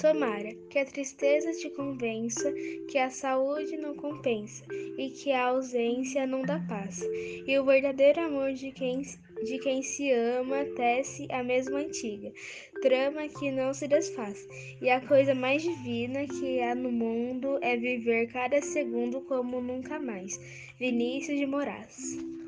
Tomara que a tristeza te convença que a saúde não compensa e que a ausência não dá paz. E o verdadeiro amor de quem, de quem se ama tece a mesma antiga trama que não se desfaz. E a coisa mais divina que há no mundo é viver cada segundo como nunca mais. Vinícius de Moraes